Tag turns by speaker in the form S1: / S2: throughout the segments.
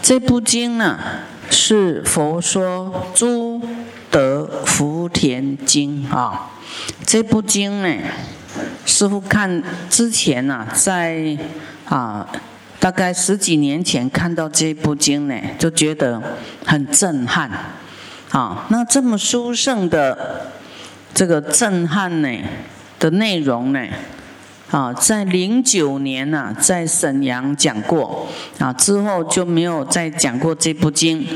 S1: 这部经呢，是佛说诸德福田经啊。这部经呢，师傅看之前呢，在啊大概十几年前看到这部经呢，就觉得很震撼啊。那这么殊胜的这个震撼呢的内容呢？啊，在零九年呢，在沈阳讲过，啊之后就没有再讲过这部经，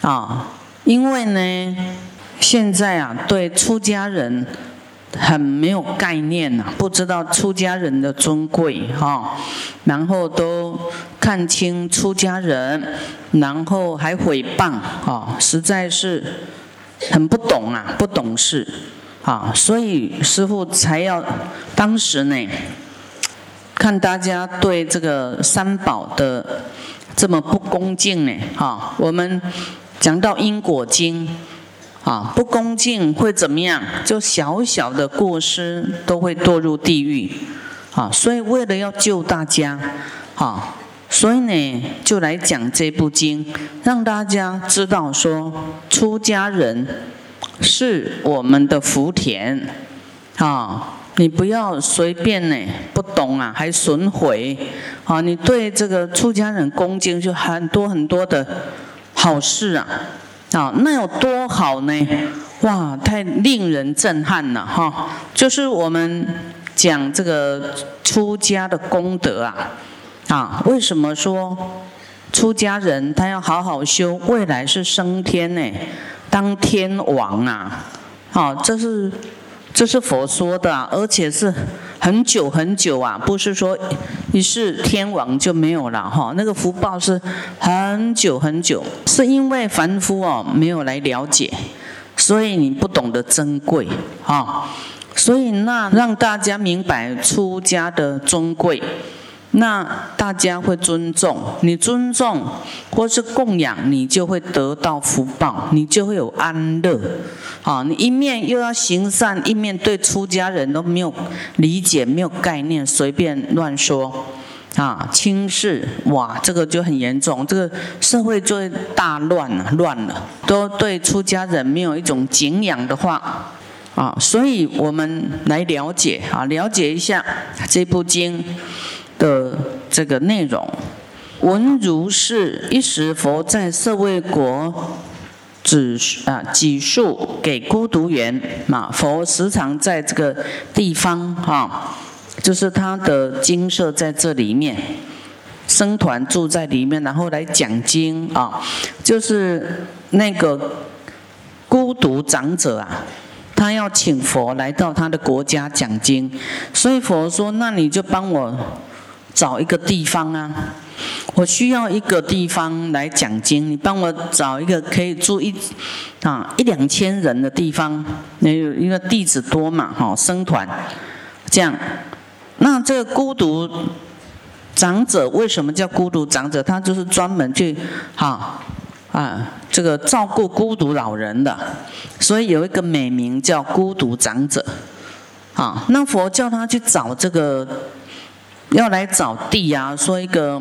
S1: 啊，因为呢，现在啊对出家人很没有概念呐，不知道出家人的尊贵哈，然后都看清出家人，然后还诽谤啊，实在是很不懂啊，不懂事。啊，所以师傅才要当时呢，看大家对这个三宝的这么不恭敬呢，哈，我们讲到因果经，啊，不恭敬会怎么样？就小小的过失都会堕入地狱，啊，所以为了要救大家，啊，所以呢就来讲这部经，让大家知道说出家人。是我们的福田，啊，你不要随便呢，不懂啊，还损毁，啊，你对这个出家人恭敬就很多很多的好事啊，啊，那有多好呢？哇，太令人震撼了哈！就是我们讲这个出家的功德啊，啊，为什么说出家人他要好好修，未来是升天呢？当天王啊，哦，这是这是佛说的，而且是很久很久啊，不是说一世天王就没有了哈。那个福报是很久很久，是因为凡夫哦没有来了解，所以你不懂得珍贵啊。所以那让大家明白出家的尊贵。那大家会尊重你，尊重或是供养你，就会得到福报，你就会有安乐。啊，你一面又要行善，一面对出家人都没有理解、没有概念，随便乱说，啊，轻视，哇，这个就很严重，这个社会就会大乱了，乱了，都对出家人没有一种敬仰的话，啊，所以我们来了解啊，了解一下这部经。的这个内容，文如是一时，佛在舍卫国，指啊几述给孤独园嘛。佛时常在这个地方哈，就是他的精舍在这里面，僧团住在里面，然后来讲经啊。就是那个孤独长者啊，他要请佛来到他的国家讲经，所以佛说：“那你就帮我。”找一个地方啊，我需要一个地方来讲经，你帮我找一个可以住一啊一两千人的地方，那因为弟子多嘛，哈，僧团这样。那这个孤独长者为什么叫孤独长者？他就是专门去哈啊这个照顾孤独老人的，所以有一个美名叫孤独长者。啊，那佛叫他去找这个。要来找地啊，说一个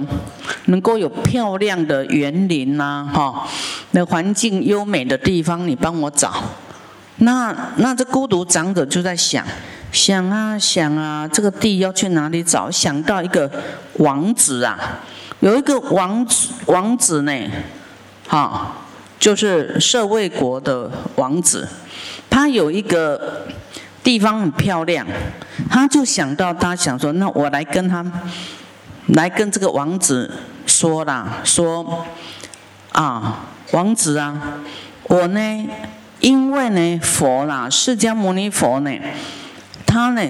S1: 能够有漂亮的园林呐，哈，那环境优美的地方，你帮我找。那那这孤独长者就在想，想啊想啊，这个地要去哪里找？想到一个王子啊，有一个王子王子呢，哈，就是舍卫国的王子，他有一个。地方很漂亮，他就想到，他想说，那我来跟他，来跟这个王子说啦，说，啊，王子啊，我呢，因为呢，佛啦，释迦牟尼佛呢，他呢，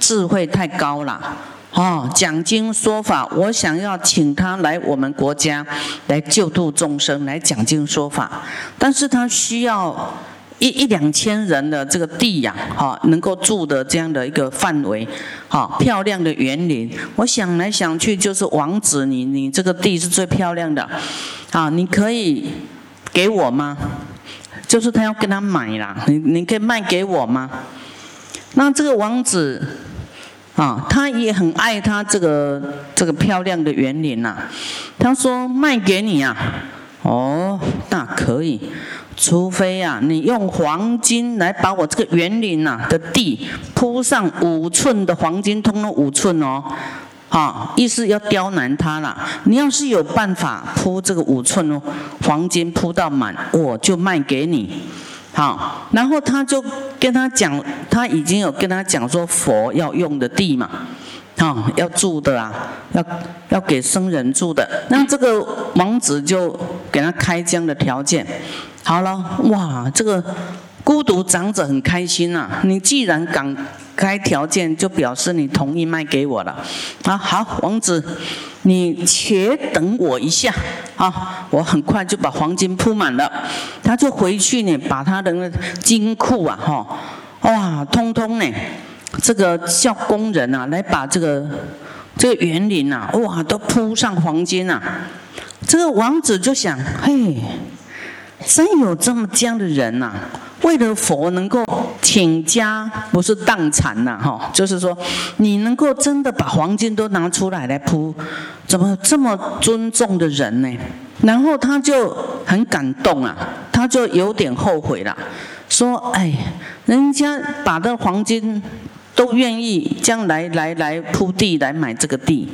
S1: 智慧太高了，哦，讲经说法，我想要请他来我们国家，来救度众生，来讲经说法，但是他需要。一一两千人的这个地呀，哈，能够住的这样的一个范围，哈，漂亮的园林。我想来想去，就是王子，你你这个地是最漂亮的，啊，你可以给我吗？就是他要跟他买啦，你你可以卖给我吗？那这个王子，啊，他也很爱他这个这个漂亮的园林呐，他说卖给你啊，哦，那可以，除非啊，你用黄金来把我这个园林呐的地铺上五寸的黄金，通了五寸哦。好，意思要刁难他了。你要是有办法铺这个五寸哦，黄金铺到满，我就卖给你。好，然后他就跟他讲，他已经有跟他讲说佛要用的地嘛，啊，要住的啊，要要给僧人住的。那这个王子就给他开这样的条件。好了，哇，这个。孤独长者很开心呐，你既然敢开条件，就表示你同意卖给我了。啊，好，王子，你且等我一下啊，我很快就把黄金铺满了。他就回去呢，把他的金库啊，哈，哇，通通呢，这个叫工人啊，来把这个这个园林呐，哇，都铺上黄金呐。这个王子就想，嘿，真有这么这样的人呐。为了佛能够倾家不是荡产呐，哈，就是说你能够真的把黄金都拿出来来铺，怎么这么尊重的人呢？然后他就很感动啊，他就有点后悔了，说：“哎，人家把这黄金都愿意将来来来铺地来买这个地。”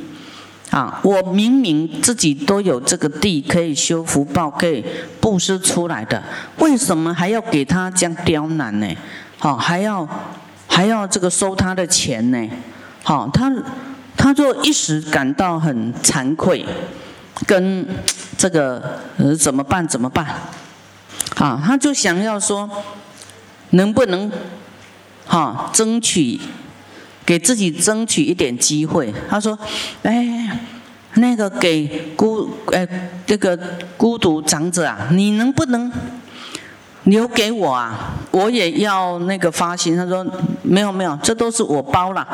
S1: 啊，我明明自己都有这个地可以修福报，可以布施出来的，为什么还要给他这样刁难呢？好，还要还要这个收他的钱呢？好，他他就一时感到很惭愧，跟这个呃怎么办？怎么办？啊，他就想要说，能不能哈争取？给自己争取一点机会。他说：“哎，那个给孤哎这个孤独长者啊，你能不能留给我啊？我也要那个发心。”他说：“没有没有，这都是我包了，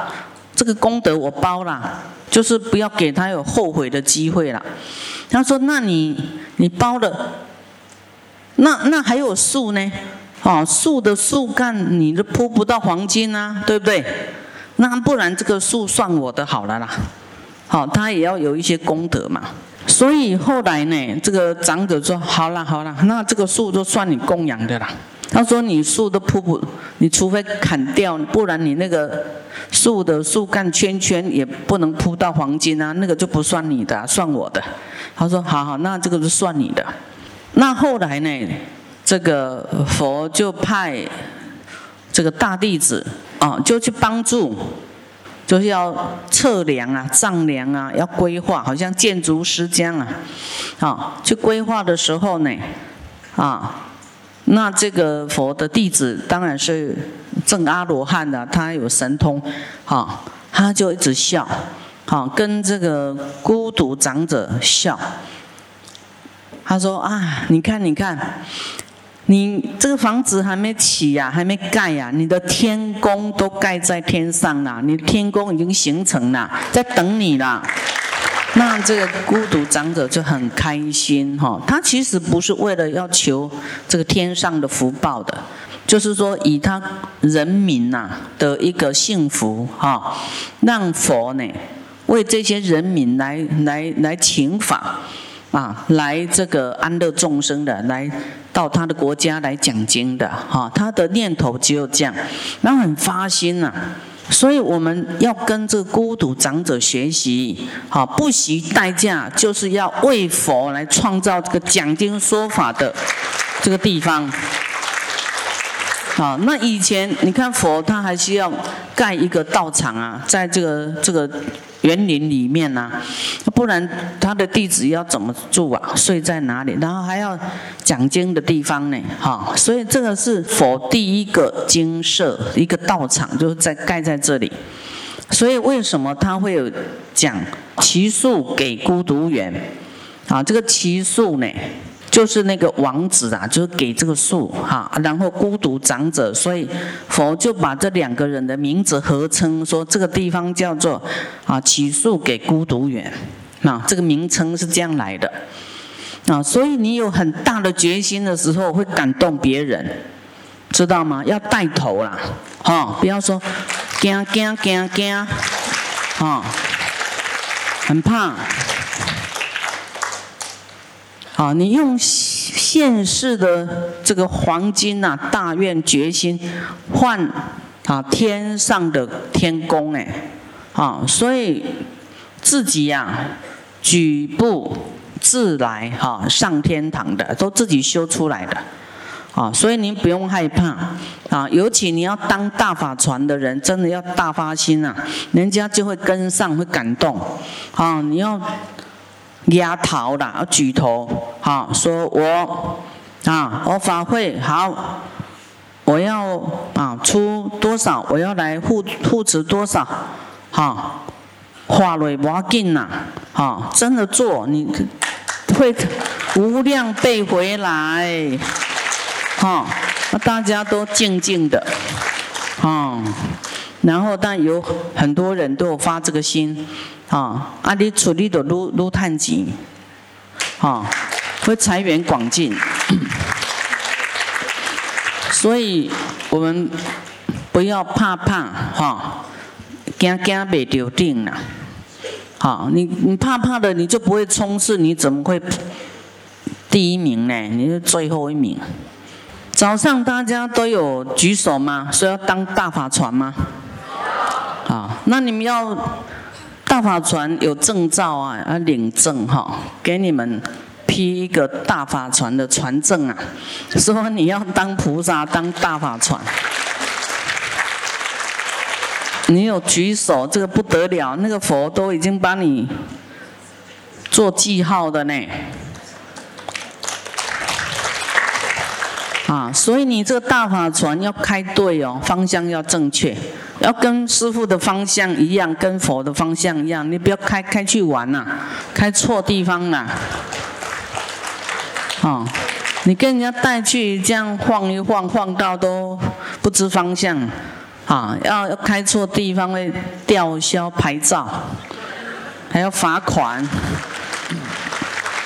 S1: 这个功德我包了，就是不要给他有后悔的机会了。”他说：“那你你包了，那那还有树呢？哦，树的树干你都铺不到黄金啊，对不对？”那不然这个树算我的好了啦，好，他也要有一些功德嘛。所以后来呢，这个长者说：“好了好了，那这个树就算你供养的啦。”他说：“你树都铺不，你除非砍掉，不然你那个树的树干圈圈也不能铺到黄金啊，那个就不算你的，算我的。”他说：“好好，那这个就算你的。”那后来呢，这个佛就派这个大弟子。啊，就去帮助，就是要测量啊、丈量啊，要规划，好像建筑师这样啊。啊，去规划的时候呢，啊，那这个佛的弟子当然是正阿罗汉的，他有神通，啊，他就一直笑，好，跟这个孤独长者笑。他说啊，你看，你看。你这个房子还没起呀，还没盖呀，你的天宫都盖在天上了，你的天宫已经形成了，在等你了。那这个孤独长者就很开心哈，他其实不是为了要求这个天上的福报的，就是说以他人民呐的一个幸福哈，让佛呢为这些人民来来来请法。啊，来这个安乐众生的，来到他的国家来讲经的，哈，他的念头只有这样，那很发心呐，所以我们要跟这个孤独长者学习，好，不惜代价，就是要为佛来创造这个讲经说法的这个地方。好，那以前你看佛他还需要盖一个道场啊，在这个这个园林里面呐，不然他的弟子要怎么住啊？睡在哪里？然后还要讲经的地方呢？哈，所以这个是佛第一个经舍，一个道场，就是在盖在这里。所以为什么他会有讲奇树给孤独园？啊，这个奇树呢？就是那个王子啊，就是给这个树哈，然后孤独长者，所以佛就把这两个人的名字合称，说这个地方叫做啊起树给孤独园，那这个名称是这样来的啊，所以你有很大的决心的时候，会感动别人，知道吗？要带头啦，哈，不要说惊惊惊惊，啊，很怕。啊，你用现世的这个黄金呐，大愿决心换啊天上的天宫哎，啊，所以自己呀举步自来哈上天堂的，都自己修出来的。啊，所以您不用害怕啊，尤其你要当大法传的人，真的要大发心啊，人家就会跟上，会感动。啊，你要压头啦，要举头，好，说我啊，我法会好，我要啊出多少，我要来护护持多少，哈，花蕊不要紧呐，哈，真的做，你会无量倍回来。哈，那大家都静静的，啊，然后但有很多人都有发这个心，啊，啊你处理的撸撸探钱，啊，会财源广进，所以我们不要怕怕，哈，惊惊袂丢定了，好，你你怕怕的，你就不会冲刺，你怎么会第一名呢？你是最后一名。早上大家都有举手吗？说要当大法传吗？啊，那你们要大法船有证照啊，要领证哈，给你们批一个大法船的船证啊，说你要当菩萨当大法船。你有举手，这个不得了，那个佛都已经帮你做记号的呢。啊，所以你这个大法船要开对哦，方向要正确，要跟师傅的方向一样，跟佛的方向一样，你不要开开去玩呐，开错地方了。啊，你跟人家带去这样晃一晃，晃到都不知方向，啊，要要开错地方会吊销牌照，还要罚款。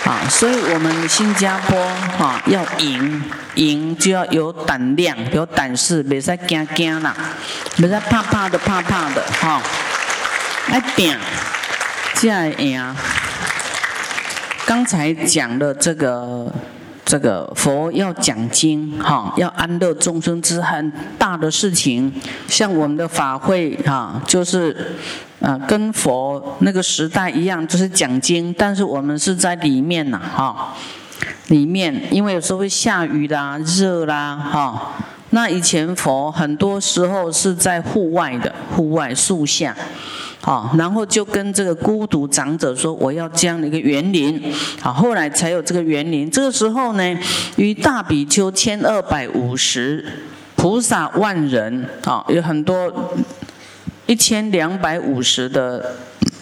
S1: 啊，所以我们新加坡哈要赢，赢就要有胆量、有胆识，别再惊惊啦，别再怕怕的、怕怕的哈，来拼，才会赢。刚才讲的这个。这个佛要讲经，哈，要安乐众生之很大的事情。像我们的法会，哈，就是，啊，跟佛那个时代一样，就是讲经。但是我们是在里面呐，哈，里面，因为有时候会下雨啦、热啦，哈。那以前佛很多时候是在户外的，户外树下。好，然后就跟这个孤独长者说：“我要这样的一个园林。”好，后来才有这个园林。这个时候呢，与大比丘千二百五十，菩萨万人，啊，有很多一千两百五十的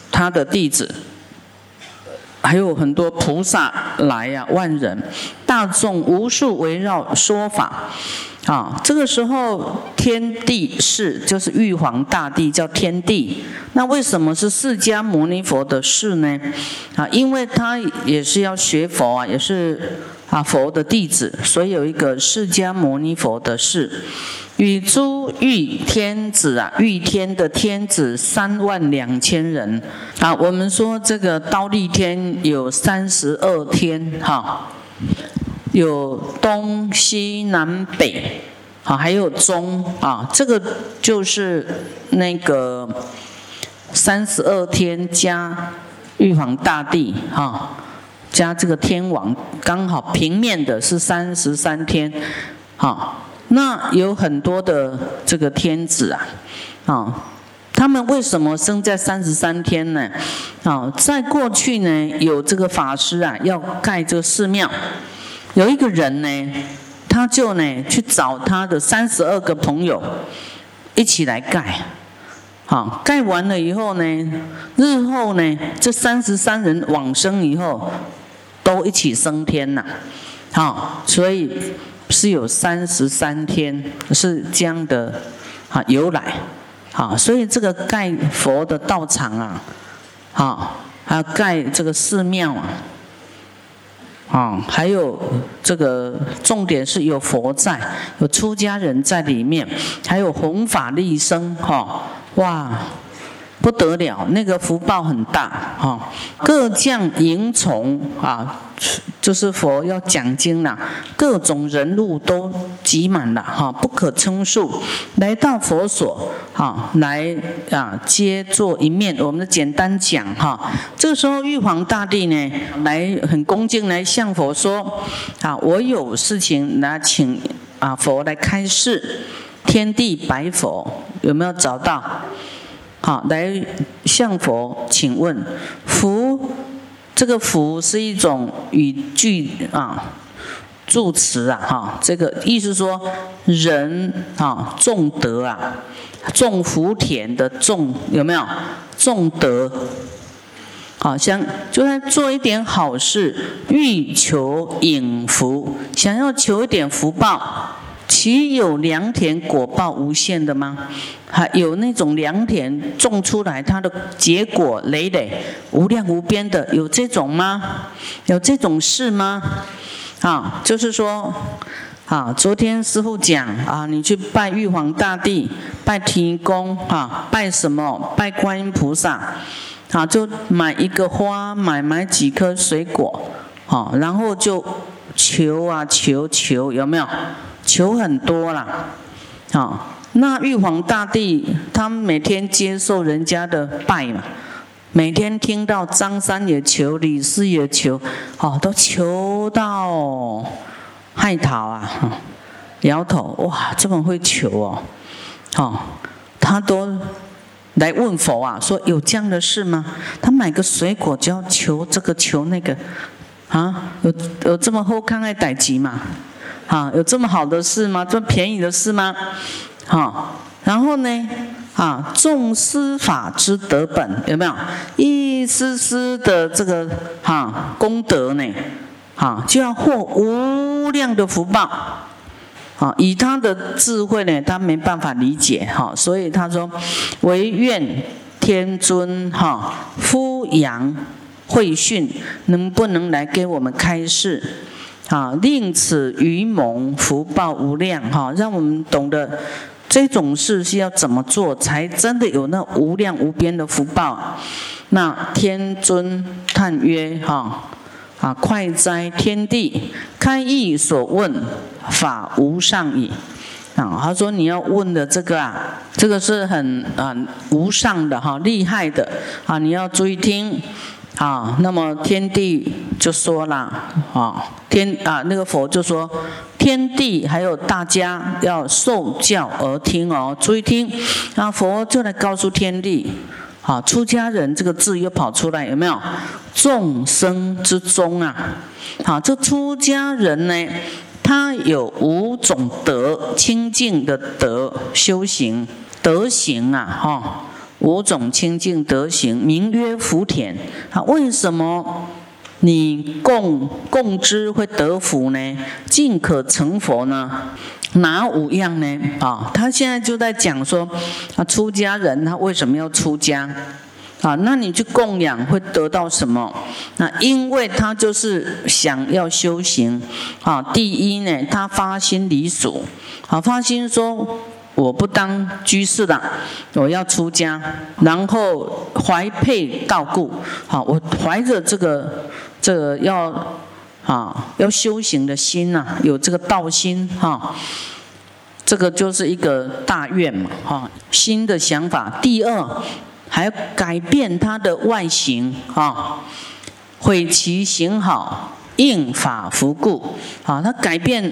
S1: 他的弟子，还有很多菩萨来呀，万人大众无数围绕说法。啊，这个时候天地是就是玉皇大帝叫天地，那为什么是释迦牟尼佛的事呢？啊，因为他也是要学佛啊，也是啊佛的弟子，所以有一个释迦牟尼佛的事，与诸玉天子啊，玉天的天子三万两千人。啊，我们说这个刀立天有三十二天哈。有东西南北，啊，还有中啊，这个就是那个三十二天加玉皇大帝哈，加这个天王，刚好平面的是三十三天，好，那有很多的这个天子啊，啊，他们为什么生在三十三天呢？啊，在过去呢，有这个法师啊，要盖这个寺庙。有一个人呢，他就呢去找他的三十二个朋友一起来盖，好盖完了以后呢，日后呢这三十三人往生以后都一起升天了，好，所以是有三十三天是这样的啊由来，啊，所以这个盖佛的道场啊，好，还有盖这个寺庙啊。啊，还有这个重点是有佛在，有出家人在里面，还有弘法利生，哈，哇，不得了，那个福报很大，哈，各将迎从啊，就是佛要讲经了，各种人物都挤满了哈，不可称数。来到佛所哈，来啊接坐一面。我们简单讲哈，这个时候玉皇大帝呢，来很恭敬来向佛说啊，我有事情来请啊佛来开示。天地白佛有没有找到？好，来向佛请问，福这个福是一种语句啊，助词啊，哈，这个意思说人啊，种德啊，种福田的种有没有？种德，好，想就在做一点好事，欲求引福，想要求一点福报。岂有良田果报无限的吗？还有那种良田种出来，它的结果累累无量无边的，有这种吗？有这种事吗？啊，就是说，啊，昨天师傅讲啊，你去拜玉皇大帝，拜天公，啊，拜什么？拜观音菩萨，啊，就买一个花，买买几颗水果，啊，然后就求啊求求，有没有？求很多啦，好，那玉皇大帝他每天接受人家的拜嘛，每天听到张三也求，李四也求，哦，都求到害桃啊，摇头，哇，这么会求哦，哦，他都来问佛啊，说有这样的事吗？他买个水果就要求这个求那个，啊，有有这么厚看爱逮急吗？啊，有这么好的事吗？这么便宜的事吗？好，然后呢？啊，众司法之德本有没有一丝丝的这个哈功德呢？啊，就要获无量的福报。啊，以他的智慧呢，他没办法理解哈，所以他说：唯愿天尊哈夫阳会训，能不能来给我们开示？啊，令此愚蒙福报无量哈，让我们懂得这种事是要怎么做，才真的有那无量无边的福报。那天尊叹曰：哈啊，快哉天地开义所问法无上矣。啊，他说你要问的这个啊，这个是很啊无上的哈，厉害的啊，你要注意听。啊，那么天帝就说了啊，天啊，那个佛就说，天地还有大家要受教而听哦，注意听。那佛就来告诉天地，啊，出家人这个字又跑出来，有没有？众生之中啊，好，这出家人呢，他有五种德，清净的德，修行德行啊，哈。五种清净德行，名曰福田。啊，为什么你供供之会得福呢？尽可成佛呢？哪五样呢？啊，他现在就在讲说，啊，出家人他为什么要出家？啊，那你去供养会得到什么？那因为他就是想要修行。啊，第一呢，他发心离俗。啊，发心说。我不当居士了，我要出家，然后怀佩道故，好，我怀着这个这个要啊要修行的心呐，有这个道心哈，这个就是一个大愿嘛哈，新的想法。第二，还要改变他的外形啊，毁其形好，应法服故，啊，他改变。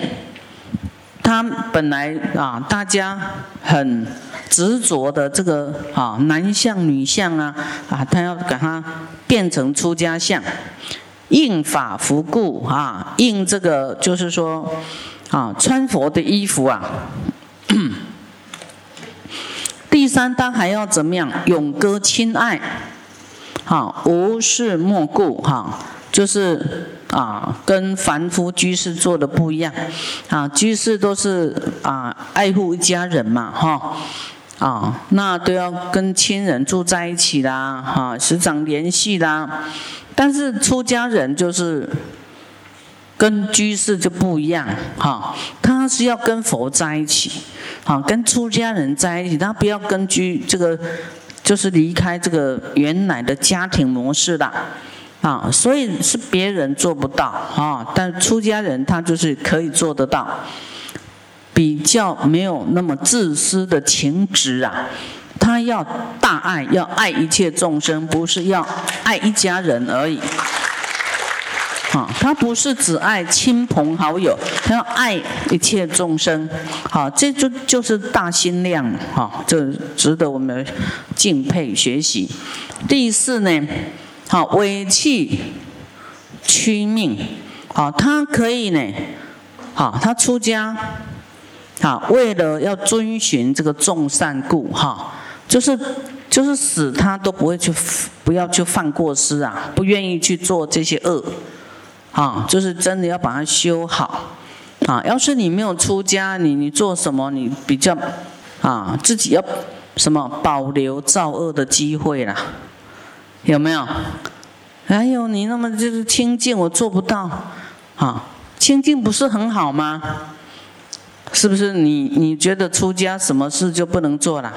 S1: 他本来啊，大家很执着的这个啊，男相女相啊，啊，他要给他变成出家相，应法服故啊，应这个就是说啊，穿佛的衣服啊。第三，他还要怎么样？永歌亲爱，好，无事莫顾，哈。就是啊，跟凡夫居士做的不一样啊，居士都是啊爱护一家人嘛，哈啊，那都要跟亲人住在一起啦，哈，时常联系啦。但是出家人就是跟居士就不一样，哈，他是要跟佛在一起，好，跟出家人在一起，他不要跟居这个，就是离开这个原来的家庭模式的。啊，所以是别人做不到啊，但出家人他就是可以做得到，比较没有那么自私的情执啊，他要大爱，要爱一切众生，不是要爱一家人而已。啊，他不是只爱亲朋好友，他要爱一切众生。好，这就就是大心量，哈，这值得我们敬佩学习。第四呢，好，委弃屈命，好，他可以呢，好，他出家，好，为了要遵循这个众善故，哈，就是就是死他都不会去，不要去犯过失啊，不愿意去做这些恶。啊，就是真的要把它修好，啊，要是你没有出家，你你做什么，你比较，啊，自己要什么保留造恶的机会啦，有没有？还有你那么就是清净，我做不到，啊，清净不是很好吗？是不是？你你觉得出家什么事就不能做了？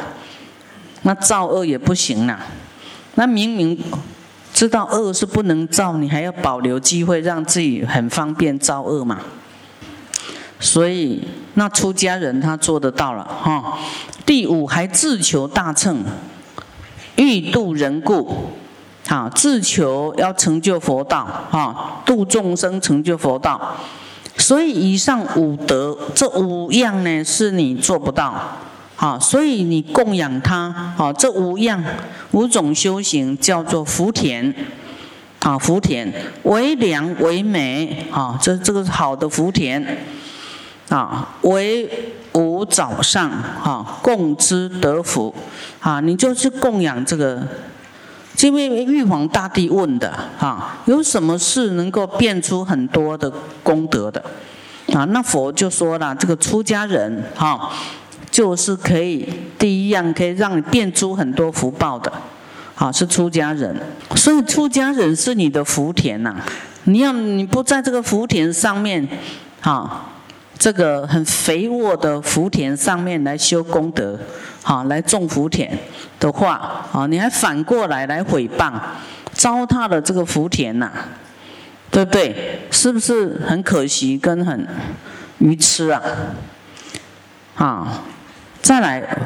S1: 那造恶也不行了，那明明。知道恶是不能造，你还要保留机会，让自己很方便造恶嘛？所以那出家人他做得到了哈。第五还自求大乘，欲度人故，好自求要成就佛道哈，度众生成就佛道。所以以上五德这五样呢，是你做不到。好，所以你供养他，好，这五样五种修行叫做福田，啊，福田为良为美，啊，这这个是好的福田，啊，为无早上，哈，供之得福，啊，你就去供养这个，因为玉皇大帝问的，哈，有什么事能够变出很多的功德的，啊，那佛就说了，这个出家人，哈。就是可以，第一样可以让你变出很多福报的，好是出家人，所以出家人是你的福田呐。你要你不在这个福田上面，好，这个很肥沃的福田上面来修功德，好来种福田的话，啊你还反过来来毁谤，糟蹋了这个福田呐，对不对？是不是很可惜跟很愚痴啊？好？再来，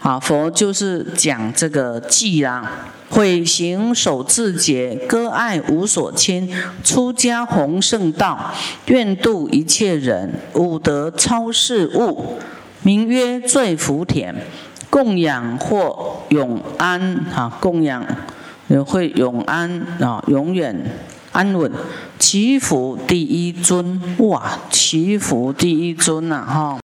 S1: 啊，佛就是讲这个记啦，毁行守自节，割爱无所牵，出家弘圣道，愿度一切人，五德超世物，名曰最福田，供养或永安啊，供养也会永安啊，永远安稳，祈福第一尊哇，祈福第一尊呐哈。